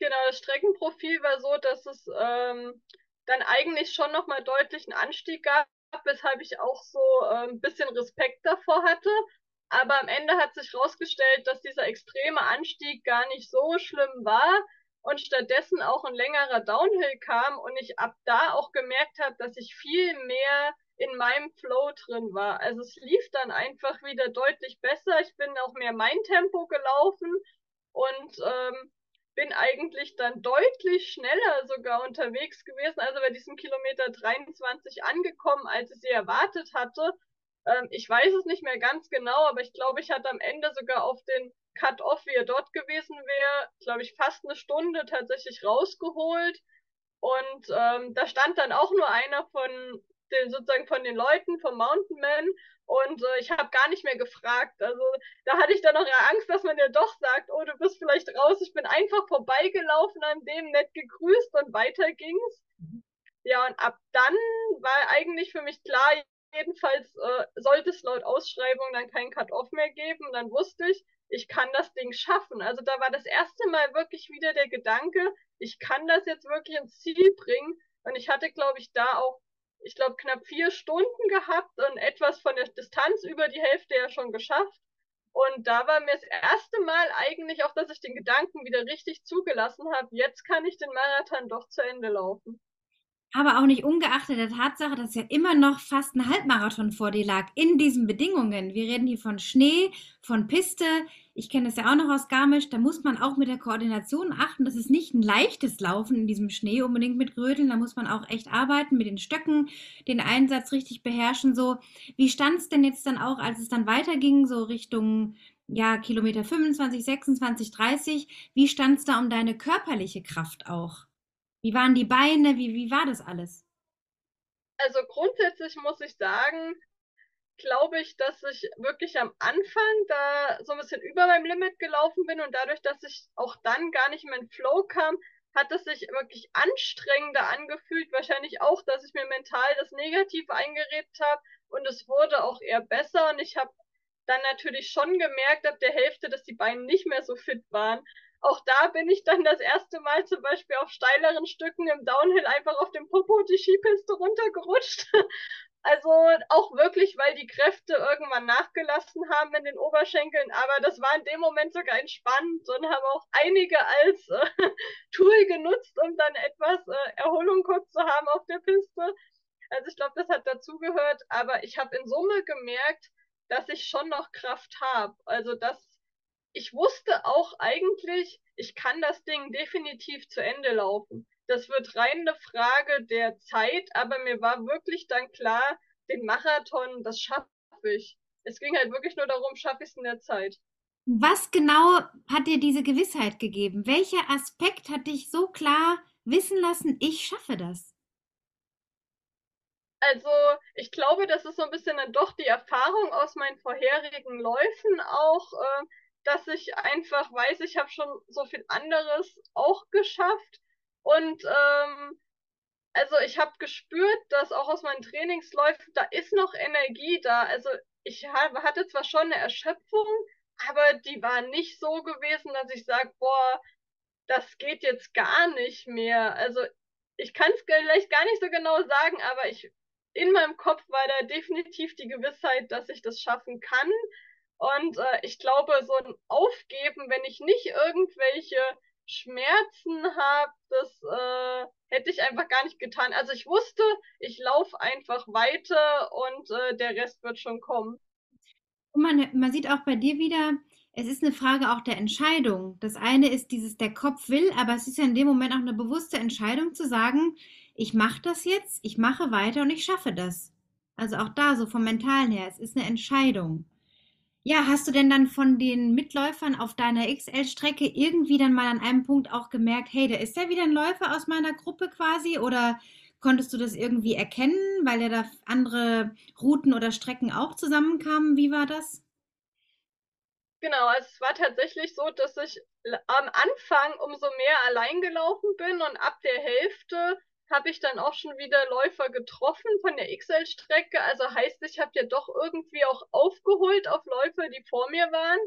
Genau, das Streckenprofil war so, dass es ähm, dann eigentlich schon nochmal deutlich einen Anstieg gab, weshalb ich auch so äh, ein bisschen Respekt davor hatte. Aber am Ende hat sich herausgestellt, dass dieser extreme Anstieg gar nicht so schlimm war und stattdessen auch ein längerer Downhill kam und ich ab da auch gemerkt habe, dass ich viel mehr in meinem Flow drin war. Also es lief dann einfach wieder deutlich besser. Ich bin auch mehr mein Tempo gelaufen und ähm, bin eigentlich dann deutlich schneller sogar unterwegs gewesen, also bei diesem Kilometer 23 angekommen, als ich sie erwartet hatte. Ähm, ich weiß es nicht mehr ganz genau, aber ich glaube, ich hatte am Ende sogar auf den Cut-Off, wie er dort gewesen wäre, glaube ich, fast eine Stunde tatsächlich rausgeholt. Und ähm, da stand dann auch nur einer von den sozusagen von den Leuten vom Mountain Man und äh, ich habe gar nicht mehr gefragt. Also da hatte ich dann noch ja Angst, dass man ja doch sagt, oh, du bist vielleicht raus. Ich bin einfach vorbeigelaufen an dem, nett gegrüßt und weiter ging's. Ja, und ab dann war eigentlich für mich klar, jedenfalls äh, sollte es laut Ausschreibung dann kein Cut-Off mehr geben. Dann wusste ich, ich kann das Ding schaffen. Also da war das erste Mal wirklich wieder der Gedanke, ich kann das jetzt wirklich ins Ziel bringen. Und ich hatte, glaube ich, da auch, ich glaube, knapp vier Stunden gehabt und etwas von der Distanz über die Hälfte ja schon geschafft. Und da war mir das erste Mal eigentlich auch, dass ich den Gedanken wieder richtig zugelassen habe, jetzt kann ich den Marathon doch zu Ende laufen aber auch nicht ungeachtet der Tatsache, dass ja immer noch fast ein Halbmarathon vor dir lag in diesen Bedingungen. Wir reden hier von Schnee, von Piste. Ich kenne das ja auch noch aus Garmisch. Da muss man auch mit der Koordination achten. Das ist nicht ein leichtes Laufen in diesem Schnee unbedingt mit Grödeln. Da muss man auch echt arbeiten mit den Stöcken, den Einsatz richtig beherrschen. So, wie stand es denn jetzt dann auch, als es dann weiterging, so Richtung ja, Kilometer 25, 26, 30? Wie stand es da um deine körperliche Kraft auch? Wie waren die Beine? Wie, wie war das alles? Also grundsätzlich muss ich sagen, glaube ich, dass ich wirklich am Anfang da so ein bisschen über meinem Limit gelaufen bin und dadurch, dass ich auch dann gar nicht mehr in Flow kam, hat es sich wirklich anstrengender angefühlt. Wahrscheinlich auch, dass ich mir mental das Negativ eingeredet habe und es wurde auch eher besser und ich habe dann natürlich schon gemerkt ab der Hälfte, dass die Beine nicht mehr so fit waren auch da bin ich dann das erste Mal zum Beispiel auf steileren Stücken im Downhill einfach auf dem Popo die Skipiste runtergerutscht. Also auch wirklich, weil die Kräfte irgendwann nachgelassen haben in den Oberschenkeln. Aber das war in dem Moment sogar entspannt und haben auch einige als äh, Tool genutzt, um dann etwas äh, Erholung kurz zu haben auf der Piste. Also ich glaube, das hat dazugehört. Aber ich habe in Summe gemerkt, dass ich schon noch Kraft habe. Also das ich wusste auch eigentlich, ich kann das Ding definitiv zu Ende laufen. Das wird rein eine Frage der Zeit, aber mir war wirklich dann klar, den Marathon, das schaffe ich. Es ging halt wirklich nur darum, schaffe ich es in der Zeit. Was genau hat dir diese Gewissheit gegeben? Welcher Aspekt hat dich so klar wissen lassen, ich schaffe das? Also, ich glaube, das ist so ein bisschen dann doch die Erfahrung aus meinen vorherigen Läufen auch. Äh, dass ich einfach weiß, ich habe schon so viel anderes auch geschafft. Und ähm, also ich habe gespürt, dass auch aus meinen Trainingsläufen, da ist noch Energie da. Also ich hatte zwar schon eine Erschöpfung, aber die war nicht so gewesen, dass ich sage, boah, das geht jetzt gar nicht mehr. Also ich kann es vielleicht gar nicht so genau sagen, aber ich in meinem Kopf war da definitiv die Gewissheit, dass ich das schaffen kann. Und äh, ich glaube, so ein Aufgeben, wenn ich nicht irgendwelche Schmerzen habe, das äh, hätte ich einfach gar nicht getan. Also ich wusste, ich laufe einfach weiter und äh, der Rest wird schon kommen. Und man, man sieht auch bei dir wieder, es ist eine Frage auch der Entscheidung. Das eine ist dieses, der Kopf will, aber es ist ja in dem Moment auch eine bewusste Entscheidung zu sagen, ich mache das jetzt, ich mache weiter und ich schaffe das. Also auch da so vom Mentalen her, es ist eine Entscheidung. Ja, hast du denn dann von den Mitläufern auf deiner XL-Strecke irgendwie dann mal an einem Punkt auch gemerkt, hey, da ist ja wieder ein Läufer aus meiner Gruppe quasi? Oder konntest du das irgendwie erkennen, weil ja da andere Routen oder Strecken auch zusammenkamen? Wie war das? Genau, also es war tatsächlich so, dass ich am Anfang umso mehr allein gelaufen bin und ab der Hälfte habe ich dann auch schon wieder Läufer getroffen von der XL-Strecke. Also heißt, ich habe ja doch irgendwie auch aufgeholt auf Läufer, die vor mir waren.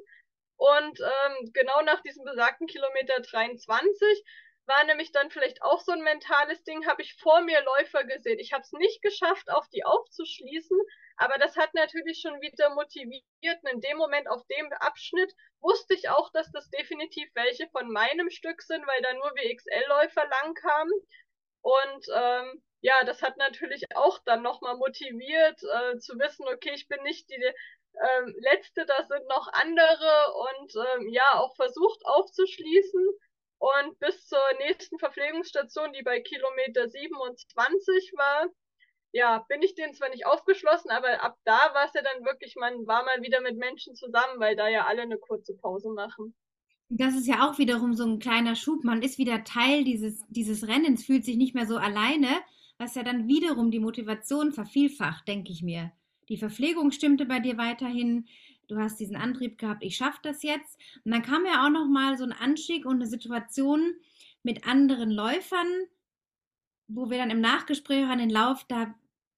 Und ähm, genau nach diesem besagten Kilometer 23 war nämlich dann vielleicht auch so ein mentales Ding, habe ich vor mir Läufer gesehen. Ich habe es nicht geschafft, auf die aufzuschließen, aber das hat natürlich schon wieder motiviert. Und in dem Moment auf dem Abschnitt wusste ich auch, dass das definitiv welche von meinem Stück sind, weil da nur WXL-Läufer lang kamen. Und ähm, ja, das hat natürlich auch dann nochmal motiviert äh, zu wissen, okay, ich bin nicht die ähm, letzte, das sind noch andere und ähm, ja, auch versucht aufzuschließen. Und bis zur nächsten Verpflegungsstation, die bei Kilometer 27 war, ja, bin ich denen zwar nicht aufgeschlossen, aber ab da war es ja dann wirklich, man war mal wieder mit Menschen zusammen, weil da ja alle eine kurze Pause machen. Das ist ja auch wiederum so ein kleiner Schub. Man ist wieder Teil dieses, dieses Rennens, fühlt sich nicht mehr so alleine, was ja dann wiederum die Motivation vervielfacht, denke ich mir. Die Verpflegung stimmte bei dir weiterhin. Du hast diesen Antrieb gehabt, ich schaffe das jetzt. Und dann kam ja auch noch mal so ein Anstieg und eine Situation mit anderen Läufern, wo wir dann im Nachgespräch an den Lauf, da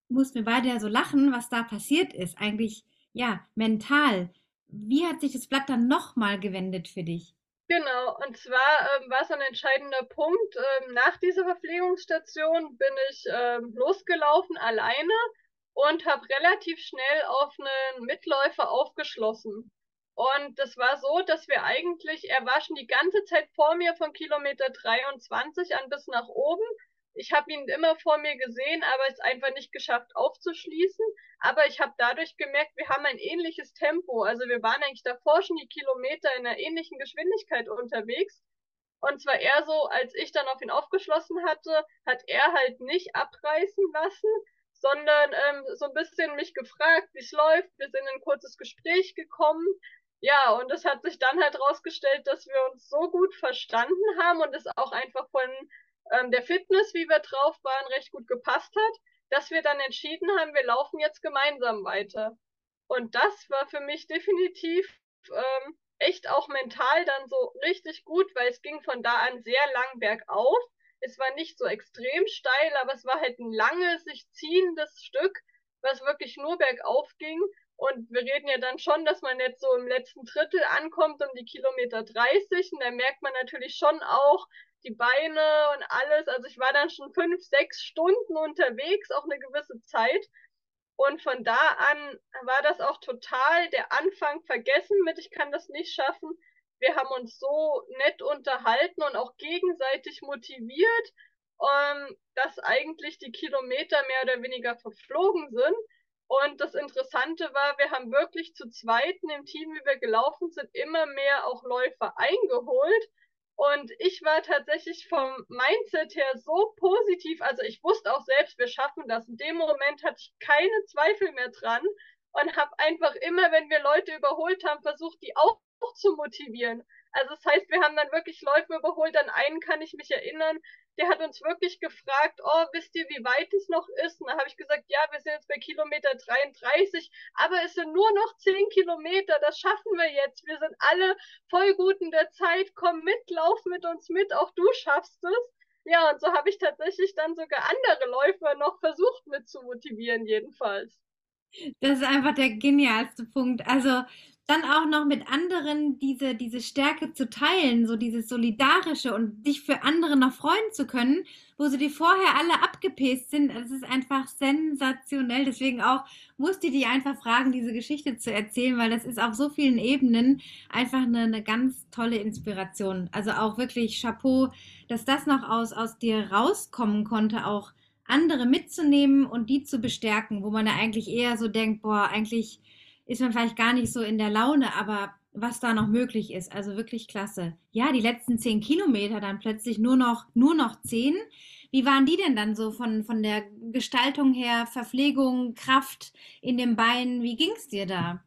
mussten wir beide ja so lachen, was da passiert ist. Eigentlich, ja, mental. Wie hat sich das Blatt dann nochmal gewendet für dich? Genau, und zwar ähm, war es ein entscheidender Punkt. Ähm, nach dieser Verpflegungsstation bin ich ähm, losgelaufen alleine und habe relativ schnell auf einen Mitläufer aufgeschlossen. Und das war so, dass wir eigentlich, er war schon die ganze Zeit vor mir von Kilometer 23 an bis nach oben ich habe ihn immer vor mir gesehen, aber es einfach nicht geschafft aufzuschließen. Aber ich habe dadurch gemerkt, wir haben ein ähnliches Tempo. Also wir waren eigentlich davor schon die Kilometer in einer ähnlichen Geschwindigkeit unterwegs. Und zwar eher so, als ich dann auf ihn aufgeschlossen hatte, hat er halt nicht abreißen lassen, sondern ähm, so ein bisschen mich gefragt, wie es läuft. Wir sind in ein kurzes Gespräch gekommen. Ja, und es hat sich dann halt rausgestellt, dass wir uns so gut verstanden haben und es auch einfach von ähm, der Fitness, wie wir drauf waren, recht gut gepasst hat, dass wir dann entschieden haben, wir laufen jetzt gemeinsam weiter. Und das war für mich definitiv ähm, echt auch mental dann so richtig gut, weil es ging von da an sehr lang bergauf. Es war nicht so extrem steil, aber es war halt ein langes, sich ziehendes Stück, was wirklich nur bergauf ging. Und wir reden ja dann schon, dass man jetzt so im letzten Drittel ankommt, um die Kilometer 30. Und da merkt man natürlich schon auch, die Beine und alles. Also ich war dann schon fünf, sechs Stunden unterwegs, auch eine gewisse Zeit. Und von da an war das auch total der Anfang vergessen mit, ich kann das nicht schaffen. Wir haben uns so nett unterhalten und auch gegenseitig motiviert, ähm, dass eigentlich die Kilometer mehr oder weniger verflogen sind. Und das Interessante war, wir haben wirklich zu zweiten im Team, wie wir gelaufen sind, immer mehr auch Läufer eingeholt. Und ich war tatsächlich vom Mindset her so positiv, also ich wusste auch selbst, wir schaffen das. In dem Moment hatte ich keine Zweifel mehr dran und habe einfach immer, wenn wir Leute überholt haben, versucht, die auch zu motivieren. Also das heißt, wir haben dann wirklich Läufe überholt. An einen kann ich mich erinnern, der hat uns wirklich gefragt, oh, wisst ihr, wie weit es noch ist? Und da habe ich gesagt, ja, wir sind jetzt bei Kilometer 33, aber es sind nur noch 10 Kilometer, das schaffen wir jetzt. Wir sind alle voll gut in der Zeit, komm mit, lauf mit uns mit, auch du schaffst es. Ja, und so habe ich tatsächlich dann sogar andere Läufer noch versucht mit zu motivieren, jedenfalls. Das ist einfach der genialste Punkt. Also dann auch noch mit anderen diese, diese Stärke zu teilen, so dieses Solidarische und dich für andere noch freuen zu können, wo sie dir vorher alle abgepäst sind, das ist einfach sensationell. Deswegen auch musste ich die einfach fragen, diese Geschichte zu erzählen, weil das ist auf so vielen Ebenen einfach eine, eine ganz tolle Inspiration. Also auch wirklich Chapeau, dass das noch aus, aus dir rauskommen konnte, auch andere mitzunehmen und die zu bestärken, wo man da eigentlich eher so denkt, boah, eigentlich ist man vielleicht gar nicht so in der Laune, aber was da noch möglich ist, also wirklich klasse. Ja, die letzten zehn Kilometer dann plötzlich nur noch, nur noch zehn. Wie waren die denn dann so von, von der Gestaltung her, Verpflegung, Kraft in den Beinen? Wie ging es dir da?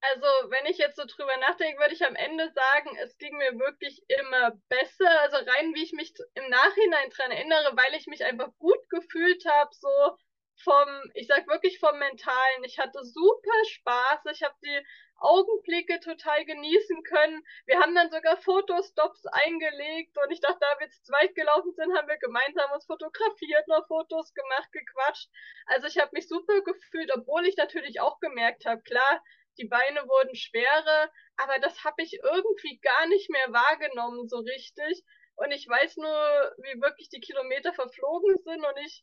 Also, wenn ich jetzt so drüber nachdenke, würde ich am Ende sagen, es ging mir wirklich immer besser. Also rein, wie ich mich im Nachhinein dran erinnere, weil ich mich einfach gut gefühlt habe, so vom, ich sag wirklich vom Mentalen. Ich hatte super Spaß. Ich habe die Augenblicke total genießen können. Wir haben dann sogar Fotostops eingelegt und ich dachte, da wir zu zweit gelaufen sind, haben wir gemeinsam uns fotografiert, noch Fotos gemacht, gequatscht. Also ich habe mich super gefühlt, obwohl ich natürlich auch gemerkt habe, klar, die Beine wurden schwerer, aber das habe ich irgendwie gar nicht mehr wahrgenommen so richtig. Und ich weiß nur, wie wirklich die Kilometer verflogen sind und ich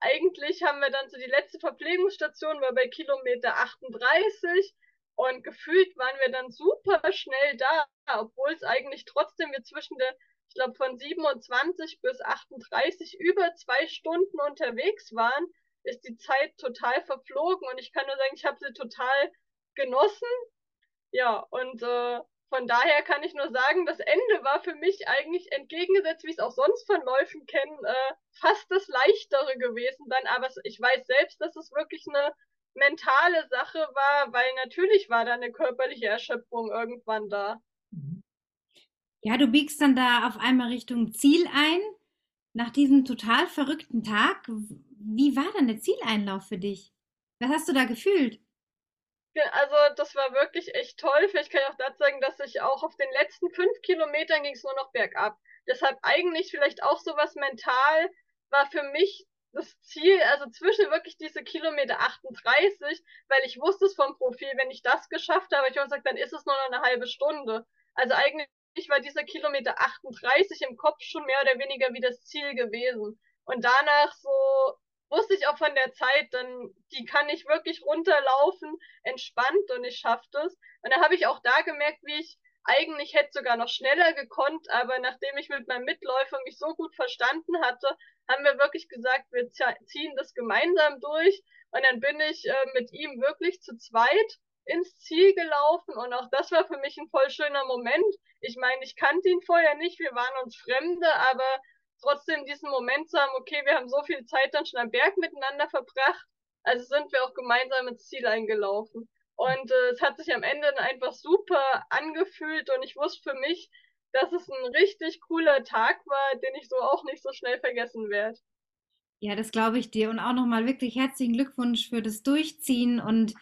eigentlich haben wir dann so die letzte Verpflegungsstation war bei Kilometer 38 und gefühlt waren wir dann super schnell da, obwohl es eigentlich trotzdem wir zwischen der, ich glaube von 27 bis 38 über zwei Stunden unterwegs waren, ist die Zeit total verflogen und ich kann nur sagen, ich habe sie total genossen. Ja, und äh, von daher kann ich nur sagen, das Ende war für mich eigentlich entgegengesetzt, wie ich es auch sonst von Läufen kenne, äh, fast das Leichtere gewesen dann. Aber ich weiß selbst, dass es wirklich eine mentale Sache war, weil natürlich war da eine körperliche Erschöpfung irgendwann da. Ja, du biegst dann da auf einmal Richtung Ziel ein. Nach diesem total verrückten Tag, wie war dann der Zieleinlauf für dich? Was hast du da gefühlt? Also das war wirklich echt toll. Vielleicht kann ich auch dazu sagen, dass ich auch auf den letzten fünf Kilometern ging es nur noch bergab. Deshalb eigentlich vielleicht auch sowas mental war für mich das Ziel, also zwischen wirklich diese Kilometer 38, weil ich wusste es vom Profil, wenn ich das geschafft habe, ich habe gesagt, dann ist es nur noch eine halbe Stunde. Also eigentlich war dieser Kilometer 38 im Kopf schon mehr oder weniger wie das Ziel gewesen. Und danach so wusste ich auch von der Zeit, dann die kann ich wirklich runterlaufen, entspannt und ich schaffe das. Und da habe ich auch da gemerkt, wie ich eigentlich hätte sogar noch schneller gekonnt, aber nachdem ich mit meinem Mitläufer mich so gut verstanden hatte, haben wir wirklich gesagt, wir ziehen das gemeinsam durch. Und dann bin ich äh, mit ihm wirklich zu zweit ins Ziel gelaufen und auch das war für mich ein voll schöner Moment. Ich meine, ich kannte ihn vorher nicht, wir waren uns Fremde, aber trotzdem diesen Moment zu haben, okay, wir haben so viel Zeit dann schon am Berg miteinander verbracht, also sind wir auch gemeinsam ins Ziel eingelaufen. Und äh, es hat sich am Ende einfach super angefühlt und ich wusste für mich, dass es ein richtig cooler Tag war, den ich so auch nicht so schnell vergessen werde. Ja, das glaube ich dir. Und auch nochmal wirklich herzlichen Glückwunsch für das Durchziehen und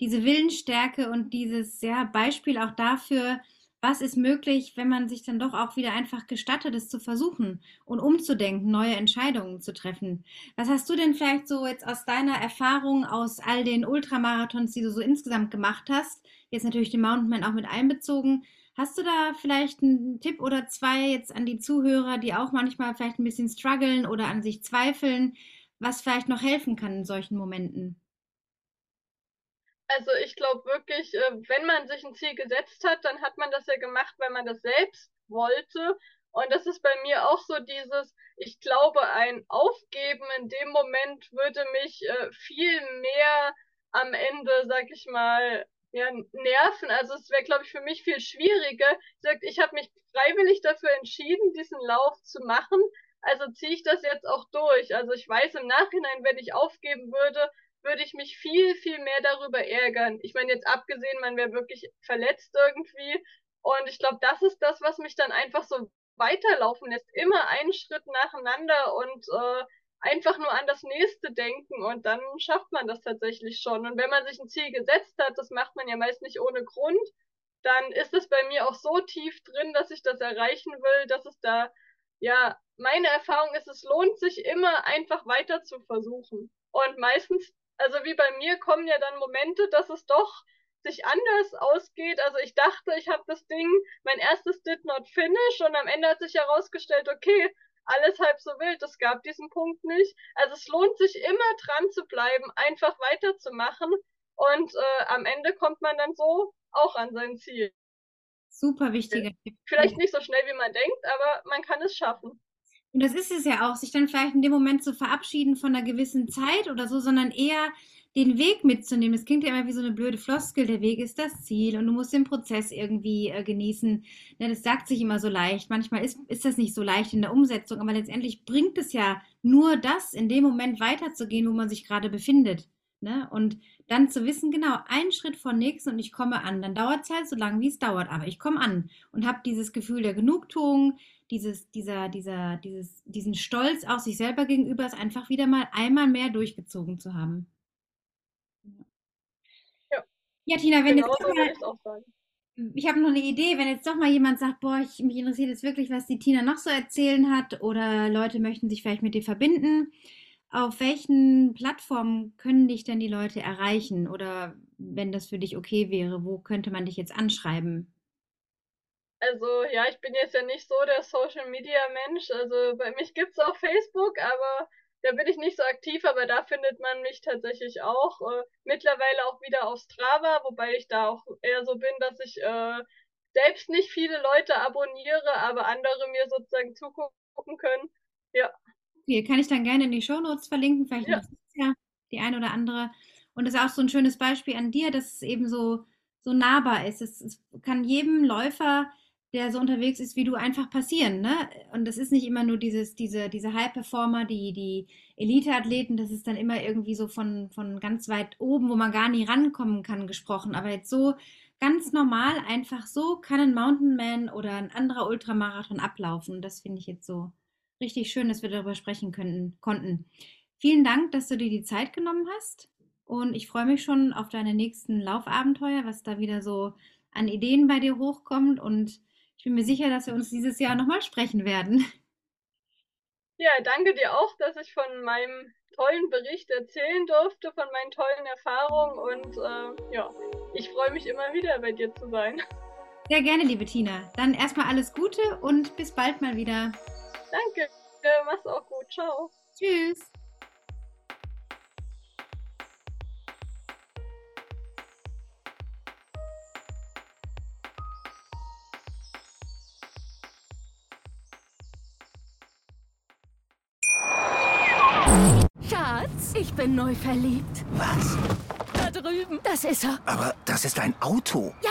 diese Willensstärke und dieses ja, Beispiel auch dafür, was ist möglich, wenn man sich dann doch auch wieder einfach gestattet, es zu versuchen und umzudenken, neue Entscheidungen zu treffen. Was hast du denn vielleicht so jetzt aus deiner Erfahrung aus all den Ultramarathons, die du so insgesamt gemacht hast, jetzt natürlich den Mountainman auch mit einbezogen, Hast du da vielleicht einen Tipp oder zwei jetzt an die Zuhörer, die auch manchmal vielleicht ein bisschen strugglen oder an sich zweifeln, was vielleicht noch helfen kann in solchen Momenten? Also ich glaube wirklich, äh, wenn man sich ein Ziel gesetzt hat, dann hat man das ja gemacht, weil man das selbst wollte. Und das ist bei mir auch so dieses, ich glaube, ein Aufgeben in dem Moment würde mich äh, viel mehr am Ende, sag ich mal, ja, nerven. Also es wäre, glaube ich, für mich viel schwieriger. Ich, ich habe mich freiwillig dafür entschieden, diesen Lauf zu machen. Also ziehe ich das jetzt auch durch. Also ich weiß im Nachhinein, wenn ich aufgeben würde, würde ich mich viel, viel mehr darüber ärgern. Ich meine, jetzt abgesehen, man wäre wirklich verletzt irgendwie. Und ich glaube, das ist das, was mich dann einfach so weiterlaufen lässt. Immer einen Schritt nacheinander und äh, einfach nur an das nächste denken und dann schafft man das tatsächlich schon. Und wenn man sich ein Ziel gesetzt hat, das macht man ja meist nicht ohne Grund, dann ist es bei mir auch so tief drin, dass ich das erreichen will, dass es da, ja, meine Erfahrung ist, es lohnt sich immer einfach weiter zu versuchen. Und meistens also wie bei mir kommen ja dann Momente, dass es doch sich anders ausgeht. Also ich dachte, ich habe das Ding, mein erstes Did Not Finish und am Ende hat sich herausgestellt, okay, alles halb so wild, es gab diesen Punkt nicht. Also es lohnt sich immer dran zu bleiben, einfach weiterzumachen und äh, am Ende kommt man dann so auch an sein Ziel. Super wichtiger Tipp. Vielleicht nicht so schnell, wie man denkt, aber man kann es schaffen. Und das ist es ja auch, sich dann vielleicht in dem Moment zu verabschieden von einer gewissen Zeit oder so, sondern eher den Weg mitzunehmen. Es klingt ja immer wie so eine blöde Floskel, der Weg ist das Ziel und du musst den Prozess irgendwie äh, genießen. Ja, das sagt sich immer so leicht. Manchmal ist, ist das nicht so leicht in der Umsetzung, aber letztendlich bringt es ja nur das, in dem Moment weiterzugehen, wo man sich gerade befindet. Ne? Und dann zu wissen, genau, einen Schritt vor nächsten und ich komme an. Dann dauert es halt so lange, wie es dauert, aber ich komme an und habe dieses Gefühl der Genugtuung, dieses, dieser, dieser, dieses, diesen Stolz auch sich selber gegenüber, es einfach wieder mal einmal mehr durchgezogen zu haben. Ja, ja Tina, wenn genau jetzt so mal, sagen. Ich habe noch eine Idee, wenn jetzt doch mal jemand sagt, boah, ich, mich interessiert jetzt wirklich, was die Tina noch so erzählen hat oder Leute möchten sich vielleicht mit dir verbinden. Auf welchen Plattformen können dich denn die Leute erreichen? Oder wenn das für dich okay wäre, wo könnte man dich jetzt anschreiben? Also ja, ich bin jetzt ja nicht so der Social Media Mensch. Also bei mich gibt es auch Facebook, aber da bin ich nicht so aktiv, aber da findet man mich tatsächlich auch. Äh, mittlerweile auch wieder auf Strava, wobei ich da auch eher so bin, dass ich äh, selbst nicht viele Leute abonniere, aber andere mir sozusagen zugucken können. Ja. Okay, kann ich dann gerne in die Show Notes verlinken, vielleicht ja. ja die eine oder andere. Und das ist auch so ein schönes Beispiel an dir, dass es eben so, so nahbar ist. Es, es kann jedem Läufer der so unterwegs ist wie du, einfach passieren. Ne? Und das ist nicht immer nur dieses, diese, diese High-Performer, die, die Elite-Athleten, das ist dann immer irgendwie so von, von ganz weit oben, wo man gar nie rankommen kann, gesprochen. Aber jetzt so ganz normal, einfach so kann ein Mountainman oder ein anderer Ultramarathon ablaufen. Das finde ich jetzt so richtig schön, dass wir darüber sprechen können, konnten. Vielen Dank, dass du dir die Zeit genommen hast. Und ich freue mich schon auf deine nächsten Laufabenteuer, was da wieder so an Ideen bei dir hochkommt. Und ich bin mir sicher, dass wir uns dieses Jahr nochmal sprechen werden. Ja, danke dir auch, dass ich von meinem tollen Bericht erzählen durfte, von meinen tollen Erfahrungen und äh, ja, ich freue mich immer wieder bei dir zu sein. Sehr gerne, liebe Tina. Dann erstmal alles Gute und bis bald mal wieder. Danke, mach's auch gut. Ciao. Tschüss. Ich bin neu verliebt. Was? Da drüben. Das ist er. Aber das ist ein Auto. Ja,